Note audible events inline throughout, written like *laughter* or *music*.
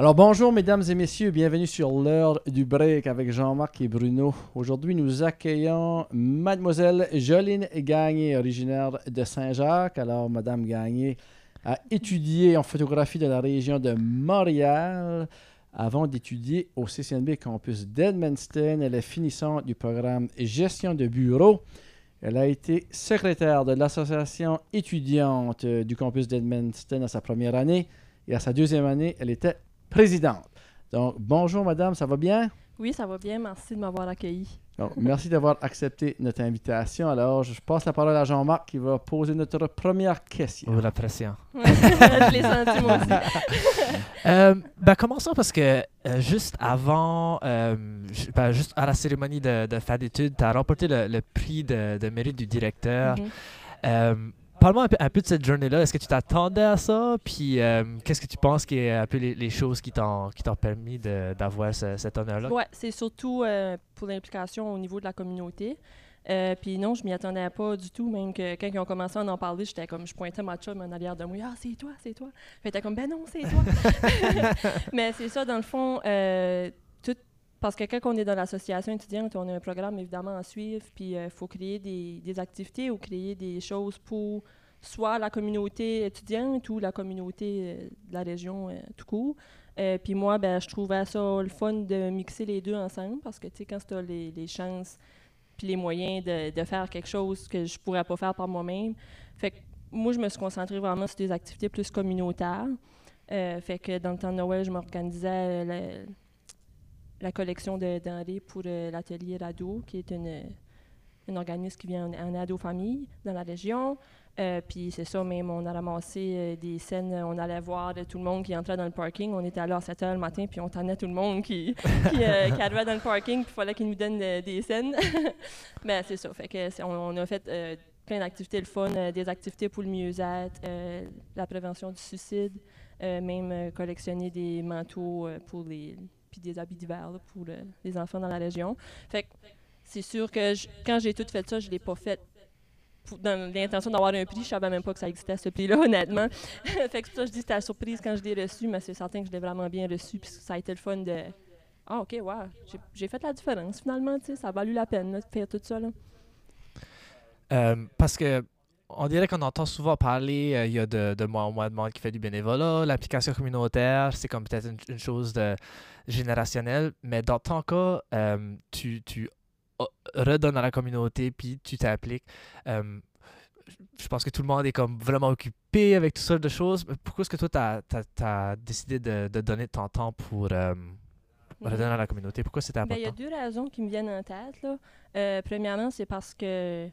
Alors bonjour mesdames et messieurs, bienvenue sur l'heure du break avec Jean-Marc et Bruno. Aujourd'hui nous accueillons mademoiselle Joline Gagné, originaire de Saint-Jacques. Alors madame Gagné a étudié en photographie de la région de Montréal avant d'étudier au CCNB campus d'Edmundston. Elle est finissante du programme Gestion de bureau. Elle a été secrétaire de l'association étudiante du campus d'Edmundston à sa première année et à sa deuxième année, elle était présidente. Donc, bonjour madame, ça va bien? Oui, ça va bien. Merci de m'avoir accueilli. Donc, merci d'avoir accepté notre invitation. Alors, je passe la parole à Jean-Marc qui va poser notre première question. Oh, la pression. *laughs* je l'ai senti moi aussi. *laughs* euh, ben, commençons parce que euh, juste avant, euh, ben, juste à la cérémonie de, de fin d'études, tu as remporté le, le prix de, de mérite du directeur. Mhm. Euh, Parle-moi un peu, de cette journée-là. Est-ce que tu t'attendais à ça? Puis, euh, qu'est-ce que tu penses qui est un peu les, choses qui t'ont permis d'avoir ce- cet honneur-là? Ouais, c'est surtout euh, pour l'implication au niveau de la communauté. Euh, puis non, je m'y attendais pas du tout. Même que quand ils ont commencé à en parler, j'étais comme, je pointais ma chum en arrière de moi. Ah, c'est toi, c'est toi. Elle était comme, ben non, c'est toi. *laughs* Mais c'est ça, dans le fond. Parce que quand on est dans l'association étudiante, on a un programme évidemment à suivre, puis il faut créer des, activités ou créer des choses pour soit la communauté étudiante ou la communauté euh, de la région euh, tout court. Euh, puis moi, ben, je trouvais ça le fun de mixer les deux ensemble parce que, tu sais, quand tu as les, chances puis les moyens de, faire quelque chose que je pourrais pas faire par moi-même. Fait que moi, je me suis concentrée vraiment sur des activités plus communautaires. Euh, fait que dans le temps de Noël, je m'organisais euh, la, collection de denrées pour euh, l'atelier Rado, qui est une, un organisme qui vient en, en aide aux familles dans la région. Euh, puis c'est ça, même, on a ramassé euh, des scènes, on allait voir tout le monde qui entrait dans le parking. On était là à 7 h le matin, puis on tannait tout le monde qui, qui, *laughs* qui arrivait dans le parking, puis il fallait qu'ils nous donnent des scènes. *laughs* Mais c'est ça, fait que on, on a fait plein d'activités le fun, euh, des activités pour le mieux-être, euh, la prévention du suicide, euh, même collectionner des manteaux pour les puis des habits d'hiver pour le- les enfants dans la région. Fait que c'est sûr que quand j'ai tout fait ça, je l'ai pas fait dans l'intention d'avoir un prix. Je savais même pas que ça existait ce prix-là, *laughs* honnêtement. *laughs* fait que pour ça je dis que c'était la surprise quand je l'ai reçu, mais c'est certain que je l'ai vraiment bien reçu, puis ça a été le fun de ah ok, ouais, j'ai- fait la différence finalement, ça a valu la peine de faire tout ça là. Euh, parce que on dirait qu'on entend souvent parler, euh, il y a de, de mois en mois de monde qui fait du bénévolat, l'application communautaire, c'est comme peut-être une, une chose de, générationnelle, mais dans ton cas, euh, tu, tu o- redonnes à la communauté, puis tu t'appliques. Euh, je pense que tout le monde est comme vraiment occupé avec toutes sortes de choses. mais Pourquoi est-ce que toi, tu as, décidé de, de donner ton temps pour euh, redonner à la communauté? Pourquoi c'était Ben, il y a important? deux raisons qui me viennent en tête. Là. Premièrement, c'est parce que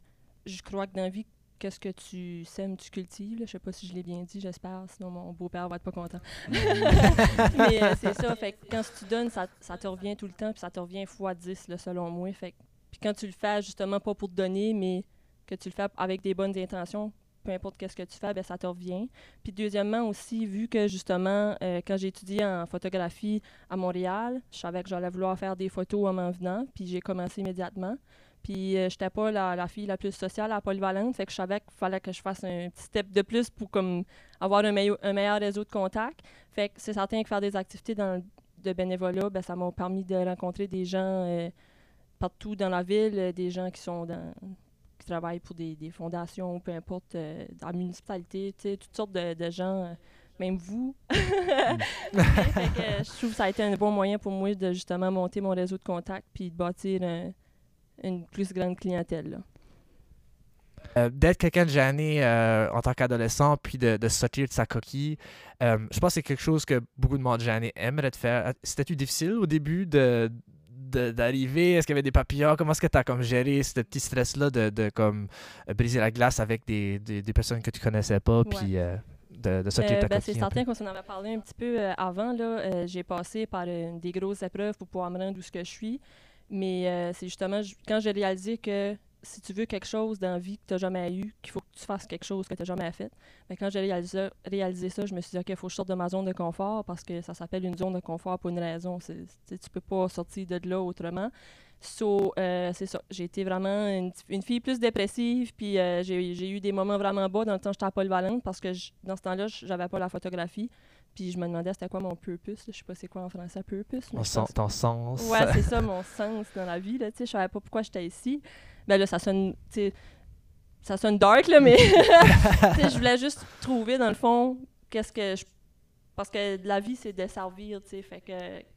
je crois que dans la vie, qu'est-ce que tu sèmes, tu cultives. là? Je sais pas si je l'ai bien dit, j'espère, sinon mon beau-père va être pas content. *laughs* *laughs* Mais euh, c'est ça, fait que quand tu donnes, ça, ça te revient tout le temps, puis ça te revient fois 10, là, selon moi. Fait puis quand tu le fais, justement, pas pour te donner, mais que tu le fais avec des bonnes intentions, peu importe qu'est-ce que tu fais, ben, ça te revient. Puis deuxièmement aussi, vu que justement, euh, quand j'ai étudié en photographie à Montréal, je savais que j'allais vouloir faire des photos en m'en venant, puis j'ai commencé immédiatement. Puis euh, j'étais pas la, la fille la plus sociale à Polyvalente, fait que je savais qu'il fallait que je fasse un petit step de plus pour comme avoir un, meilleur- réseau de contacts. Fait que c'est certain que faire des activités dans, de bénévolat, ben, ça m'a permis de rencontrer des gens euh, partout dans la ville, euh, des gens qui sont dans qui travaillent pour des, des fondations, peu importe, euh, dans la municipalité, toutes sortes de, gens, même vous. *laughs* que, je trouve que ça a été un bon moyen pour moi de justement monter mon réseau de contacts puis de bâtir un- une plus grande clientèle. là. Euh, d'être quelqu'un de gêné euh, en tant qu'adolescent, puis de, de sortir de sa coquille, euh, je pense que c'est quelque chose que beaucoup de monde gêné aimerait faire. Euh, C'était-tu difficile au début de de- d'arriver? Est-ce qu'il y avait des papillons? Comment est-ce que tu as comme géré ce petit stress-là de, de comme briser la glace avec des, des, des personnes que tu connaissais pas, puis euh, de, de sortir de ta ben, c'est certain qu'on s'en avait parlé un petit peu avant. Là, j'ai passé par des grosses épreuves pour pouvoir me rendre où ce que je suis. Mais euh, c'est justement quand j'ai réalisé que si tu veux quelque chose dans la vie que tu n'as jamais eu, qu'il faut que tu fasses quelque chose que tu n'as jamais fait. Ben, quand j'ai réalisé, ça, je me suis dit, OK, il faut que je sorte de ma zone de confort parce que ça s'appelle une zone de confort pour une raison. Tu peux pas sortir de là autrement. So, euh. J'ai été vraiment une, fille plus dépressive, puis euh, j'ai eu des moments vraiment bas dans le temps que j'étais à Polyvalente parce que dans ce temps-là, j'avais pas la photographie. Puis je me demandais c'était quoi mon purpose. là? Je sais pas c'est quoi en français purpose. mais sens, pense- ton sens. Ouais, c'est *laughs* ça mon sens dans la vie. Là, tu sais, je savais pas pourquoi j'étais ici. Ben là, ça sonne, ça sonne dark, là, mais *laughs* je voulais juste trouver, dans le fond, qu'est-ce que je... Parce que la vie, c'est de servir, tu sais. Fait que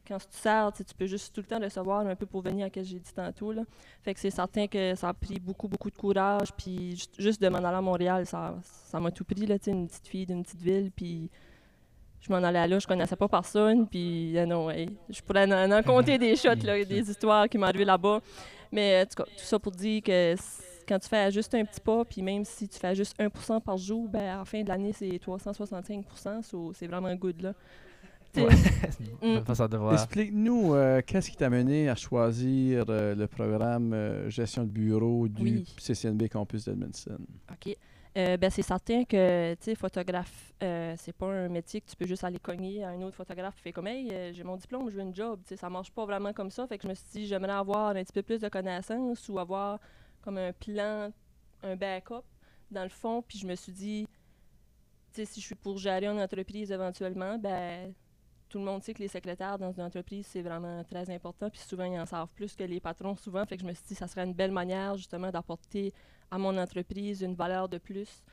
quand tu sers, tu peux juste tout le temps recevoir un peu pour venir à ce que j'ai dit tantôt, là. Fait que c'est certain que ça a pris beaucoup, beaucoup de courage. Puis ju- juste de m'en aller à Montréal, ça ça m'a tout pris, là, tu sais, une petite fille d'une petite ville. Puis je m'en allais là, je connaissais pas personne, puis euh, non, ouais, je pourrais en, en compter des *laughs* shots, là, des histoires qui m'ont arrivé là-bas. Mais en tout cas, tout ça pour dire que quand tu fais juste un petit pas, puis même si tu fais juste 1% par jour, ben à la fin de l'année, c'est 365 so c'est vraiment good, là. Ouais. *laughs* Mm. Explique-nous euh, qu'est-ce qui t'a mené à choisir euh, le programme euh, gestion de bureau du Oui. CCNB Campus d'Edmondson. OK. Euh, ben, c'est certain que, tu photographe, euh, c'est pas un métier que tu peux juste aller cogner à un autre photographe qui fait comme, hey, euh, j'ai mon diplôme, je veux une job. Tu sais, ça marche pas vraiment comme ça. Fait que je me suis dit, j'aimerais avoir un petit peu plus de connaissances ou avoir comme un plan, un backup dans le fond. Puis je me suis dit, si je suis pour gérer une entreprise éventuellement, ben, tout le monde sait que les secrétaires dans une entreprise, c'est vraiment très important. Puis souvent, ils en savent plus que les patrons, souvent. Fait que je me suis dit, ça serait une belle manière, justement, d'apporter à mon entreprise une valeur de plus.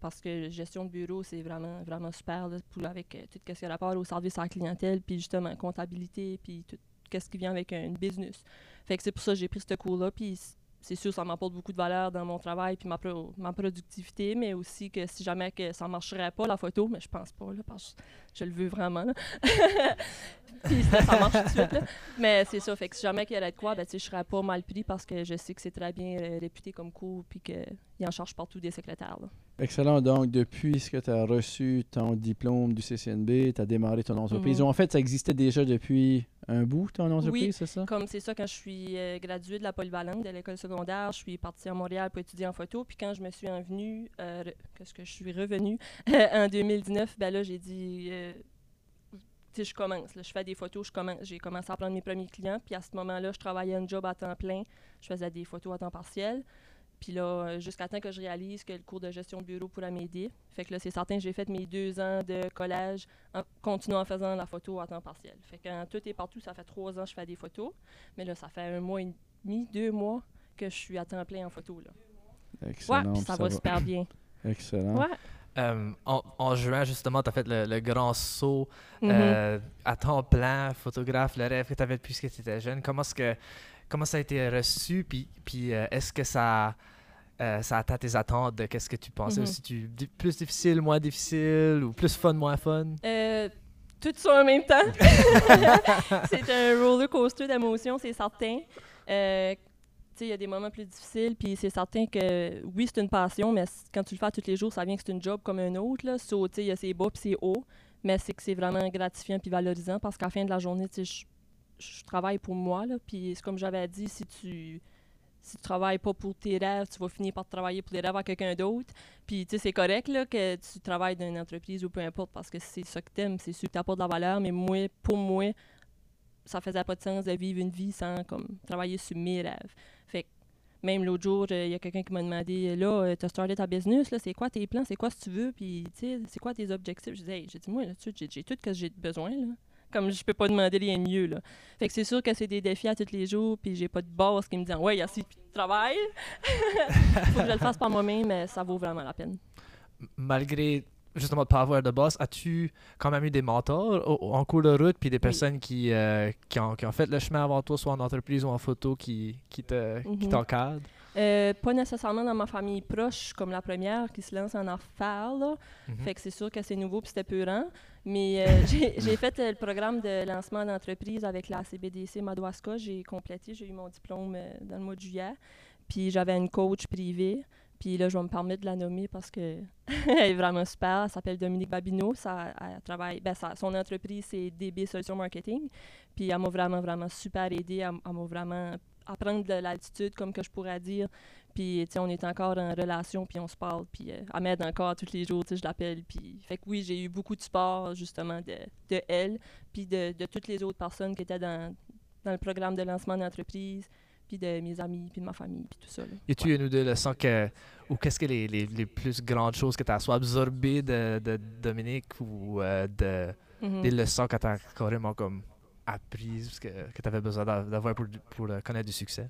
Parce que gestion de bureau, c'est vraiment, vraiment super là, pour, avec euh, tout ce qui a rapport au service à la clientèle, puis justement, comptabilité, puis tout ce qui vient avec un- une business. Fait que c'est pour ça que j'ai pris ce cours-là, puis c'est sûr, ça m'apporte beaucoup de valeur dans mon travail, puis ma, pro- ma productivité, mais aussi que si jamais que ça marcherait pas, la photo, mais je pense pas, là, parce que je le veux vraiment. *laughs* puis ça, ça marche tout de suite, là. Mais c'est ça, fait que si jamais qu'il y aurait de quoi, ben, je serais pas mal pris parce que je sais que c'est très bien euh, réputé comme cours, puis qu'ils en chargent partout des secrétaires, là. Excellent. Donc, depuis ce que tu as reçu ton diplôme du CCNB, tu as démarré ton entreprise. Mhm. En fait, ça existait déjà depuis un bout, ton entreprise, Oui. c'est ça? Comme c'est ça, quand je suis euh, graduée de la polyvalente de l'école secondaire, je suis partie à Montréal pour étudier en photo. Puis quand je me suis envenue, euh, qu'est-ce que je suis revenue? *laughs* En 2019, ben là, j'ai dit, sais, je commence. là, je fais des photos, je commence. J'ai commencé à prendre mes premiers clients. Puis à ce moment-là, je travaillais un job à temps plein. Je faisais des photos à temps partiel. Puis là, euh, jusqu'à temps que je réalise que le cours de gestion de bureau pourrait m'aider. Fait que là, c'est certain que j'ai fait mes deux ans de collège en continuant en faisant la photo à temps partiel. Fait que quand tout est partout, ça fait trois ans que je fais des photos. Mais là, ça fait un mois et demi, deux mois que je suis à temps plein en photo. Là. Ouais, Excellent. puis ça, va super bien. *laughs* Excellent. Ouais. Euh, en, en juin, justement, tu as fait le, le grand saut Mhm. euh, à temps plein, photographe, le rêve que tu avais depuis que tu étais jeune. Comment, que, comment ça a été reçu? Puis, puis euh, est-ce que ça, ça atteint tes attentes de qu'est-ce que tu pensais? Mhm. aussi tu, plus difficile, moins difficile ou plus fun, moins fun? Tout ça en même temps. *laughs* c'est un roller coaster d'émotions, c'est certain. Il y a des moments plus difficiles, puis c'est certain que oui, c'est une passion, mais quand tu le fais tous les jours, ça vient que c'est une job comme un autre. Là. So, il y a bas puis ses hauts, mais c'est que c'est vraiment gratifiant puis valorisant parce qu'à la fin de la journée, je, travaille pour moi. Puis c'est comme j'avais dit, si tu si tu travailles pas pour tes rêves, tu vas finir par travailler pour les rêves à quelqu'un d'autre. Puis, tu sais, c'est correct là, que tu travailles dans une entreprise ou peu importe, parce que c'est ça que t'aimes, c'est sûr que t'apportes de la valeur, mais pour moi, ça faisait pas de sens de vivre une vie sans comme, travailler sur mes rêves. Même l'autre jour, il y a quelqu'un qui m'a demandé Là, tu as starté ta business, là, c'est quoi tes plans, c'est quoi ce que tu veux, puis c'est quoi tes objectifs? Je dis Hey, j'ai dit, moi, là-dessus, j'ai tout ce que j'ai besoin. Là. Comme je peux pas demander rien de mieux. Là. Fait que c'est sûr que c'est des défis à tous les jours, puis j'ai pas de boss qui me dit Ouais, il y a de travail. *laughs* Faut que je le fasse par moi-même, mais ça vaut vraiment la peine. Malgré justement de pas avoir de boss, as-tu quand même eu des mentors au- en cours de route, puis des personnes qui, euh, qui, ont, qui ont fait le chemin avant toi, soit en entreprise ou en photo, qui, qui te- Mhm. t'encadrent? Euh, pas nécessairement dans ma famille proche, comme la première qui se lance en affaires. Là. Mhm. Fait que c'est sûr que c'est nouveau puis c'était peurant. Mais euh, *laughs* j'ai fait le programme de lancement d'entreprise avec la CBDC Madawaska. J'ai complété, j'ai eu mon diplôme dans le mois de juillet. Puis j'avais une coach privée. Puis là, je vais me permettre de la nommer parce que *laughs* elle est vraiment super. Elle s'appelle Dominique Babineau. Ça, elle travaille, ben, ça- son entreprise, c'est DB Solutions Marketing. Puis elle m'a vraiment, vraiment super aidée. Elle, elle m'a vraiment apprendre de l'altitude, comme que je pourrais dire. Puis, tu sais, on est encore en relation, puis on se parle, puis euh, elle m'aide encore tous les jours, tu sais, je l'appelle. Puis, fait que oui, j'ai eu beaucoup de support, justement, de, de elle, puis de, de toutes les autres personnes qui étaient dans, dans le programme de lancement d'entreprise, puis de mes amis, puis de ma famille, puis tout ça. là. Y a-tu une ou deux leçons que. Ou qu'est-ce que les, les, les plus grandes choses que tu as soit absorbées de, de Dominique ou euh, de, Mhm. des leçons que tu as carrément comme apprises, que, que tu avais besoin d'a- d'avoir pour, pour connaître du succès?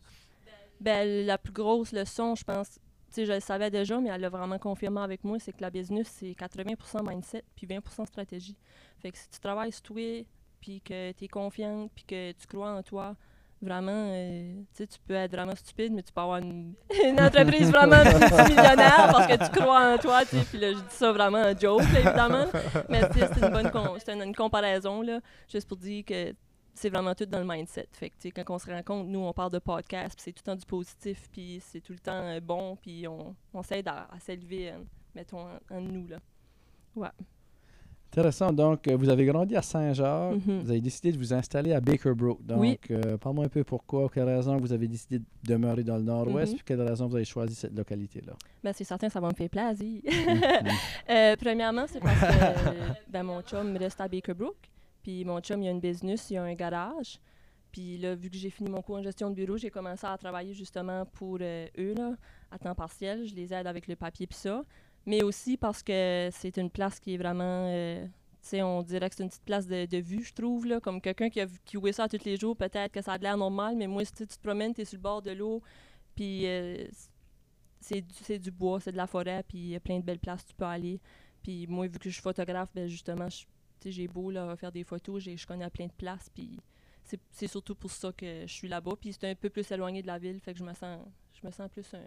Ben, la plus grosse leçon, je pense, tu sais, je le savais déjà, mais elle l'a vraiment confirmé avec moi, c'est que la business, c'est 80% mindset puis 20% stratégie. Fait que si tu travailles sur toi, puis que tu es confiante, puis que tu crois en toi, vraiment, euh, tu peux être vraiment stupide, mais tu peux avoir une, *laughs* entreprise vraiment *laughs* multimillionnaire parce que tu crois en toi. Puis là, je dis ça vraiment en joke, évidemment. Mais c'est une bonne une, comparaison, là, juste pour dire que c'est vraiment tout dans le mindset. Fait que, quand on se rencontre, nous, on parle de podcast, c'est tout le temps du positif, puis c'est tout le temps euh, bon, puis on, on s'aide à, à s'élever, euh, mettons, en, nous, là. Intéressant. Donc, euh, vous avez grandi à Saint-Jacques. Mhm. Vous avez décidé de vous installer à Baker Brook. Donc, Oui. euh, parle-moi un peu pourquoi, quelle raison vous avez décidé de demeurer dans le nord-ouest, Mhm. puis quelle raison vous avez choisi cette localité-là? Ben, c'est certain, ça va me faire plaisir. *laughs* Mhm. Euh, premièrement, c'est parce que ben, mon chum reste à Baker Brook. Puis mon chum, il a une business, il a un garage. Puis là, vu que j'ai fini mon cours en gestion de bureau, j'ai commencé à travailler justement pour euh, eux, là, à temps partiel. Je les aide avec le papier puis ça. Mais aussi parce que c'est une place qui est vraiment... euh, on dirait que c'est une petite place de, vue, je trouve, là. Comme quelqu'un qui a qui ça tous les jours, peut-être que ça a l'air normal, mais moi, si tu te promènes, tu es sur le bord de l'eau, puis euh, c'est du, du bois, c'est de la forêt, puis il y a plein de belles places où tu peux aller. Puis moi, vu que je suis photographe, ben justement, j'ai beau là, faire des photos, je connais plein de places, puis c'est c'est surtout pour ça que je suis là-bas. Puis c'est un peu plus éloigné de la ville, fait que je me sens, je me sens plus un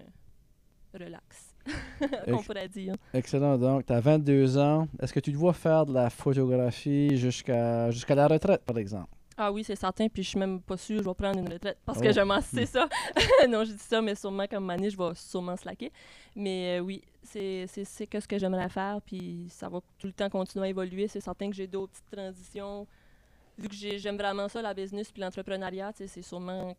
relax, *laughs* qu'on pourrait dire. Excellent. Donc, tu as 22 ans. Est-ce que tu te vois faire de la photographie jusqu'à jusqu'à la retraite, par exemple? Ah oui, c'est certain, puis je suis même pas sûre que je vais prendre une retraite parce que Oh. j'aime assez ça. *laughs* non, je dis ça, mais sûrement comme année, je vais sûrement slacker. Mais euh, oui, c'est que ce que j'aimerais faire, puis ça va tout le temps continuer à évoluer. C'est certain que j'ai d'autres petites transitions. Vu que j'ai- j'aime vraiment ça, la business puis l'entrepreneuriat, c'est sûrement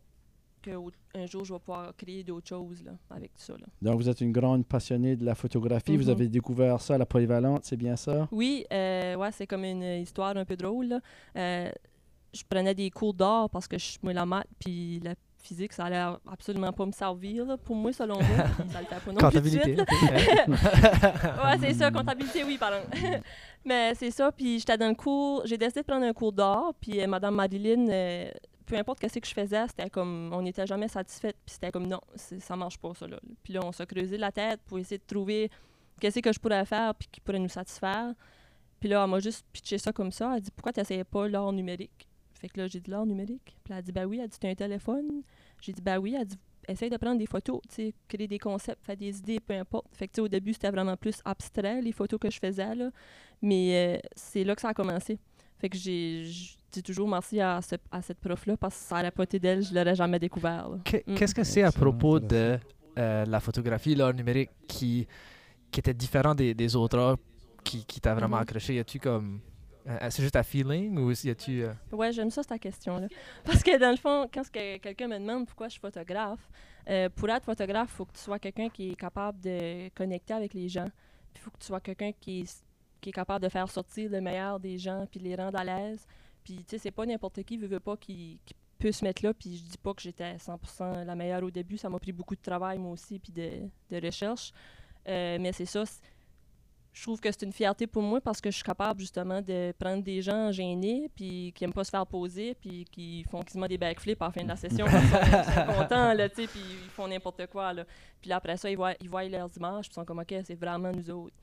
qu'un jour, je vais pouvoir créer d'autres choses là, avec ça. Là. Donc, vous êtes une grande passionnée de la photographie. Vous Mhm. avez découvert ça à la polyvalente, c'est bien ça? Oui, euh, ouais, c'est comme une histoire un peu drôle. là. Euh, je prenais des cours d'art parce que je, moi, la maths puis la physique, ça allait absolument pas me servir là, pour moi, selon moi. *laughs* ça le fait pas non plus de suite, Comptabilité. *laughs* *laughs* ouais, c'est ça, comptabilité, oui, pardon. Mais c'est ça, puis j'étais dans le cours, j'ai décidé de prendre un cours d'art, puis euh, Madame Marilyn, euh, peu importe ce que je faisais, c'était comme, on n'était jamais satisfait, puis c'était comme, non, ça marche pas, ça, là. Puis là, on s'est creusé la tête pour essayer de trouver qu'est-ce que je pourrais faire, puis qui pourrait nous satisfaire. Puis là, elle m'a juste pitché ça comme ça. Elle dit, pourquoi tu n'essayais pas l'art numérique? Fait que là, j'ai dit l'art numérique. Puis elle a dit, ben oui. Elle dit, tu as un téléphone? J'ai dit, ben oui. Elle dit, essaye de prendre des photos, tu créer des concepts, faire des idées, peu importe. Fait que, au début, c'était vraiment plus abstrait, les photos que je faisais, là. Mais euh, c'est là que ça a commencé. Fait que j'ai, dis toujours merci à, ce- à cette prof-là parce que ça n'aurait pas été d'elle, je l'aurais jamais découvert. Mm. Qu'est-ce que c'est à propos de euh, la photographie, l'art numérique, qui, qui était différent des, des autres arts, qui, qui t'a vraiment Mhm. accroché? Y a-tu comme. euh, c'est juste un feeling ou y a-tu. euh, Ouais, j'aime ça, ta question-là. *laughs* Parce que dans le fond, quand quelqu'un me demande pourquoi je suis photographe, euh, pour être photographe, il faut que tu sois quelqu'un qui est capable de connecter avec les gens. Il faut que tu sois quelqu'un qui est, qui est capable de faire sortir le meilleur des gens puis les rendre à l'aise. Puis, tu sais, c'est pas n'importe qui, veut, veut pas, qui, qui peut se mettre là. Puis, je dis pas que j'étais 100% la meilleure au début. Ça m'a pris beaucoup de travail, moi aussi, puis de, de recherche. Euh, mais c'est ça. je trouve que c'est une fierté pour moi parce que je suis capable justement de prendre des gens gênés puis qui aiment pas se faire poser puis qui font quasiment des backflips à la fin de la session *laughs* ils sont contents là, tu sais, puis ils font n'importe quoi là. Puis là, après ça, ils voient, ils voient leurs images puis ils sont comme OK, c'est vraiment nous autres.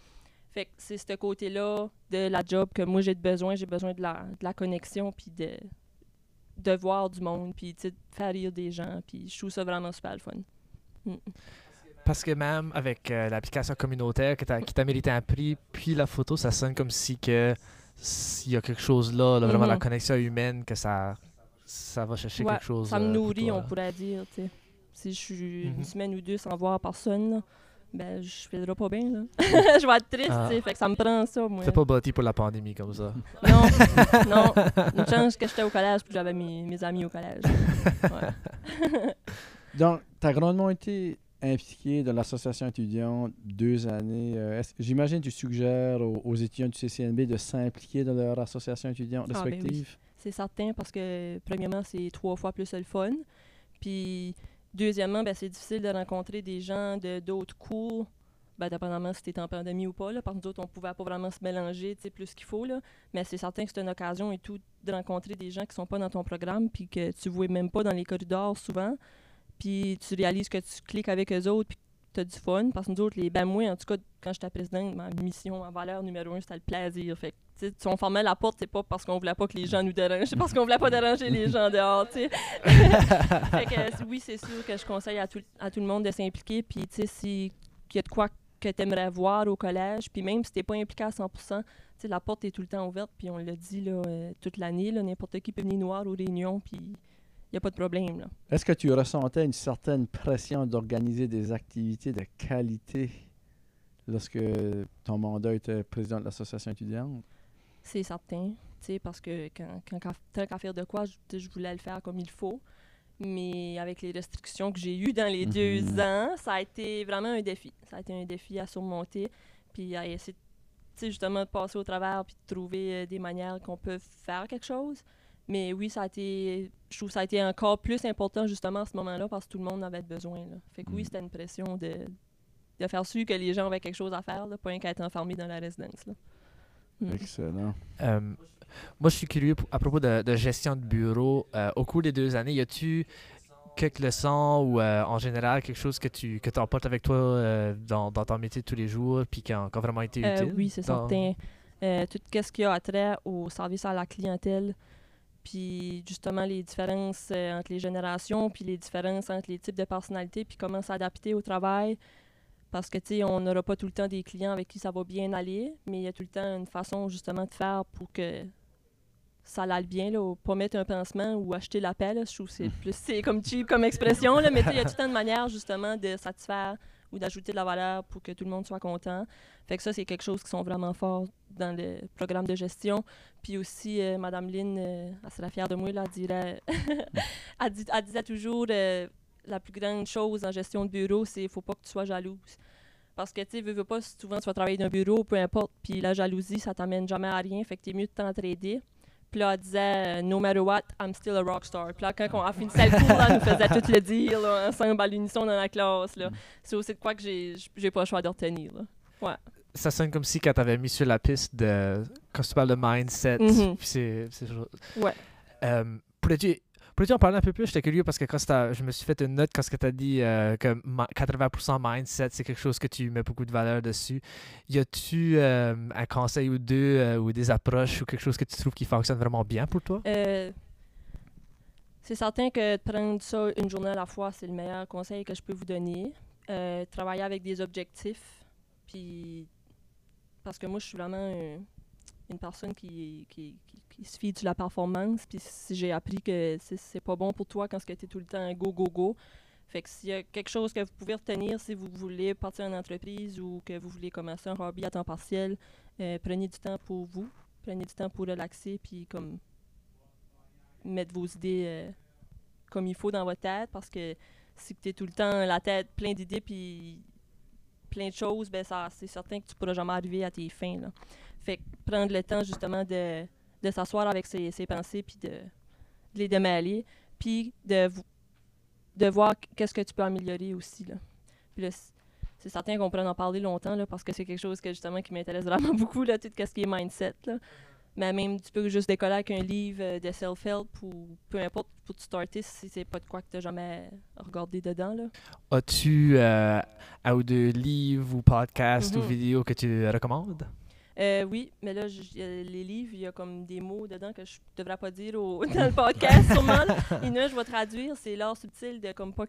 Fait que c'est ce côté-là de la job que moi j'ai besoin, j'ai besoin de la, de la connexion puis de de voir du monde puis de faire rire des gens puis je trouve ça vraiment super le fun. Mm. Parce que même avec euh, l'application communautaire que qui t'a mérité un prix, puis la photo, ça sonne comme si que s'il y a quelque chose là, là, vraiment la Mhm. connexion humaine, que ça, ça va chercher Ouais, quelque chose. Ça me euh, nourrit, toi, on pourrait dire. Si je suis une semaine ou deux sans voir personne, là, ben je finirai pas bien, là. *laughs* je vais être triste, Ah. Fait que ça me prend ça, moi. T'es pas bâti pour la pandémie comme ça. Non, non. *laughs* Une chance que j'étais au collège puis que j'avais mes, mes amis au collège. Ouais. *laughs* Donc, tu as grandement été impliqué dans l'association étudiante deux années. Euh, J'imagine que tu suggères aux, aux étudiants du CCNB de s'impliquer dans leur association étudiante Ah, ben oui. respective? C'est certain parce que, premièrement, c'est trois fois plus le fun. Puis, deuxièmement, ben, c'est difficile de rencontrer des gens de d'autres cours ben, dépendamment si tu en pandémie ou pas. Là, parce on pouvait pas vraiment se mélanger plus qu'il faut. Mais c'est certain que c'est une occasion et tout de rencontrer des gens qui sont pas dans ton programme puis que tu vois même pas dans les corridors souvent. Puis tu réalises que tu cliques avec eux autres puis tu as du fun. Parce que nous autres, les ben moi, en tout cas, quand j'étais présidente, ma mission en valeur numéro un, c'était le plaisir. Fait que, si on fermait la porte, c'est pas parce qu'on voulait pas que les gens nous dérangent, c'est parce qu'on voulait pas déranger les gens dehors, *laughs* fait que, oui, c'est sûr que je conseille à tout, à tout le monde de s'impliquer. Puis, tu sais, s'il y a de quoi que tu aimerais voir au collège, puis même si tu n'es pas impliqué à 100% la porte est tout le temps ouverte, puis on l'a dit là, euh, toute l'année, n'importe qui peut venir noir aux réunions, puis n'y a pas de problème. Est-ce que tu ressentais une certaine pression d'organiser des activités de qualité lorsque ton mandat était président de l'association étudiante? C'est certain, parce que quand, quand, tant qu'à faire de quoi, je, je voulais le faire comme il faut. Mais avec les restrictions que j'ai eues dans les deux mhm. ans, ça a été vraiment un défi. Ça a été un défi à surmonter. Puis à essayer justement de passer au travers puis de trouver euh, des manières qu'on peut faire quelque chose. Mais oui, ça a été, je trouve que ça a été encore plus important justement à ce moment-là parce que tout le monde avait besoin. Là. Fait que oui, mhm. c'était une pression de, de faire sûr que les gens avaient quelque chose à faire, là, pas un qu'à être enfermé dans la résidence. Là. Mm. Excellent. Euh, moi, je suis curieux à propos de, gestion de bureau. Euh, au cours des deux années, y a-tu quelques leçons ou euh, en général quelque chose que tu que emportes avec toi dans, dans, ton métier de tous les jours puis qui a, encore vraiment été utile? oui, c'est certain. tout ce qui a trait au service à la clientèle, puis justement les différences entre les générations, puis les différences entre les types de personnalités, puis comment s'adapter au travail. Parce que, tu sais, on n'aura pas tout le temps des clients avec qui ça va bien aller, mais il y a tout le temps une façon, justement, de faire pour que ça aille bien, là, pas mettre un pansement ou acheter la paix, Je trouve que c'est *laughs* plus, c'est comme cheap comme expression, là, mais il y a tout le temps de manière, justement, de satisfaire ou d'ajouter de la valeur pour que tout le monde soit content. Fait que ça, c'est quelque chose qui sont vraiment forts dans le programme de gestion. Puis aussi, euh, Madame Lynn, euh, elle serait fière de moi, là, elle, dirait, *laughs* elle, disait toujours... Euh, la plus grande chose en gestion de bureau, c'est faut pas que tu sois jalouse. Parce que, tu sais, veux, pas, souvent tu vas travailler dans un bureau, peu importe, puis la jalousie, ça t'amène jamais à rien, fait que es mieux de t'entraider. Puis là, elle disait, no matter what, I'm still a rock star. Puis là, quand on a fini le cours, elle nous faisait tout le dire, là, ensemble à l'unisson dans la classe. Là. C'est aussi de quoi que j'ai pas le choix de retenir. Là. Ouais. Ça sonne comme si quand t'avais mis sur la piste de. Quand tu parles de mindset, mm-hmm. puis c'est. Ouais. Euh, pourrais-tu Peux-tu en parler un peu plus? J'étais curieux parce que quand je me suis fait une note quand tu as dit euh, que 80% mindset, c'est quelque chose que tu mets beaucoup de valeur dessus. Y a-tu euh, un conseil ou deux euh, ou des approches ou quelque chose que tu trouves qui fonctionne vraiment bien pour toi? c'est certain que prendre ça une journée à la fois, c'est le meilleur conseil que je peux vous donner. travailler avec des objectifs, puis parce que moi, je suis vraiment une personne qui, qui, se fie de la performance. Puis si j'ai appris que c'est pas bon pour toi quand tu es tout le temps go, go, go. Fait que s'il y a quelque chose que vous pouvez retenir si vous voulez partir en entreprise ou que vous voulez commencer un hobby à temps partiel, euh, prenez du temps pour vous. Prenez du temps pour relaxer puis comme mettre vos idées euh, comme il faut dans votre tête parce que si tu es tout le temps la tête plein d'idées puis plein de choses, ben ça c'est certain que tu pourras jamais arriver à tes fins. Là. Fait prendre le temps justement de, de s'asseoir avec ses, ses pensées puis de, les démêler, puis de, de voir qu'est-ce que tu peux améliorer aussi. Là. Puis c'est certain qu'on pourrait en parler longtemps là, parce que c'est quelque chose que justement qui m'intéresse vraiment *laughs* beaucoup, là, tout ce qui est mindset. Là. Mais même, tu peux juste décoller avec un livre euh, de self-help ou peu importe pour te starter si c'est pas de quoi que tu n'as jamais regardé dedans. As-tu euh, un ou deux livres ou podcasts ou mm-hmm. vidéos que tu recommandes? Euh, oui, mais là, les livres, il y a comme des mots dedans que je devrais pas dire au, *laughs* dans le podcast, sûrement. Et là, je vais traduire. C'est l'art subtil de comme pas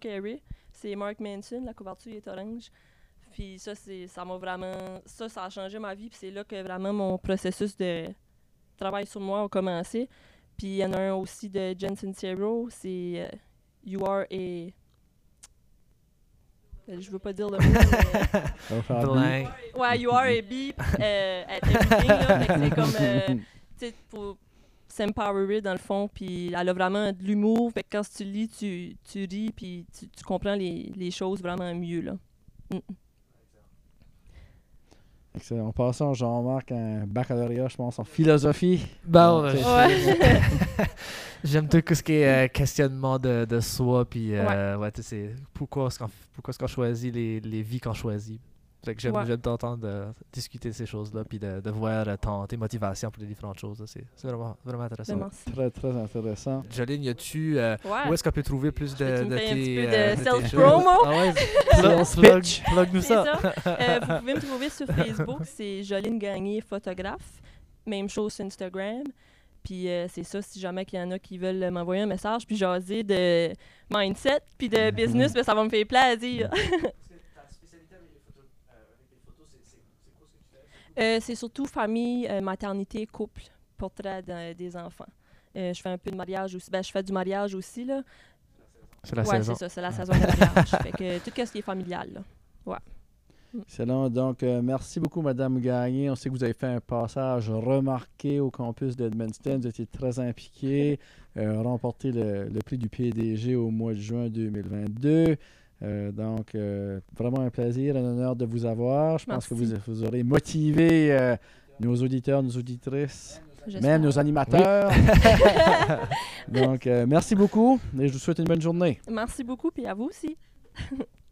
C'est Mark Manson, la couverture est orange. Puis ça, c'est, ça m'a vraiment... Ça, ça a changé ma vie. Puis c'est là que vraiment mon processus de travail sur moi a commencé. Puis il y en a un aussi de Jensen Sincero, c'est euh, You Are a euh, je veux pas dire le mot. *laughs* mais... ouais, you are a beep euh, at everything. Là, c'est comme, euh, tu sais, pour s'empowerer dans le fond. Puis elle a vraiment de l'humour. Fait que quand tu lis, tu, tu ris, puis tu, tu comprends les, les, choses vraiment mieux. Là. Mm. Excellent. On passe en Jean-Marc un baccalauréat, je pense, en philosophie. Bon, ouais. *laughs* j'aime tout ce qui est euh, questionnement de, de soi, puis euh, ouais. ouais pourquoi est-ce qu'on pourquoi est-ce qu'on choisit les, les vies qu'on choisit. Fait que j'aime Ouais. j'aime t'entendre de discuter de ces choses-là, puis de, de voir euh, ton- tes motivations pour les différentes choses. C'est c'est vraiment, vraiment intéressant. Merci. Très, très intéressant. Jolene, y a-tu. euh, Ouais. Où est-ce qu'on peut trouver plus de, tu me de fais un tes. petit peu de euh, tes self-promo. choses? Ah ouais, *laughs* plug, C'est ça. ça. *laughs* Euh, vous pouvez me trouver sur Facebook, c'est Joline Gagné photographe. Même chose sur Instagram. Puis euh, c'est ça, si jamais qu'il y en a qui veulent m'envoyer un message, puis jaser de mindset, puis de *laughs* business, ben, ça va me faire plaisir. Euh, c'est surtout famille, euh, maternité, couple, portrait de- des enfants. Euh, je fais un peu de mariage aussi. Ben, je fais du mariage aussi, là. C'est la ouais, saison. c'est ça, c'est la saison de mariage. *laughs* fait que tout ce qui est familial, là. Excellent. Donc, euh, merci beaucoup, Madame Gagné. On sait que vous avez fait un passage remarqué au campus d'Edmundston. Vous étiez très impliqué, euh, remporté le, le prix du PDG au mois de juin 2022. Euh, donc, euh, vraiment un plaisir, un honneur de vous avoir. Je pense que vous, aurez motivé euh, nos auditeurs, nos auditrices, même nos animateurs. *laughs* donc, merci beaucoup et je vous souhaite une bonne journée. Merci beaucoup, puis à vous aussi. *laughs*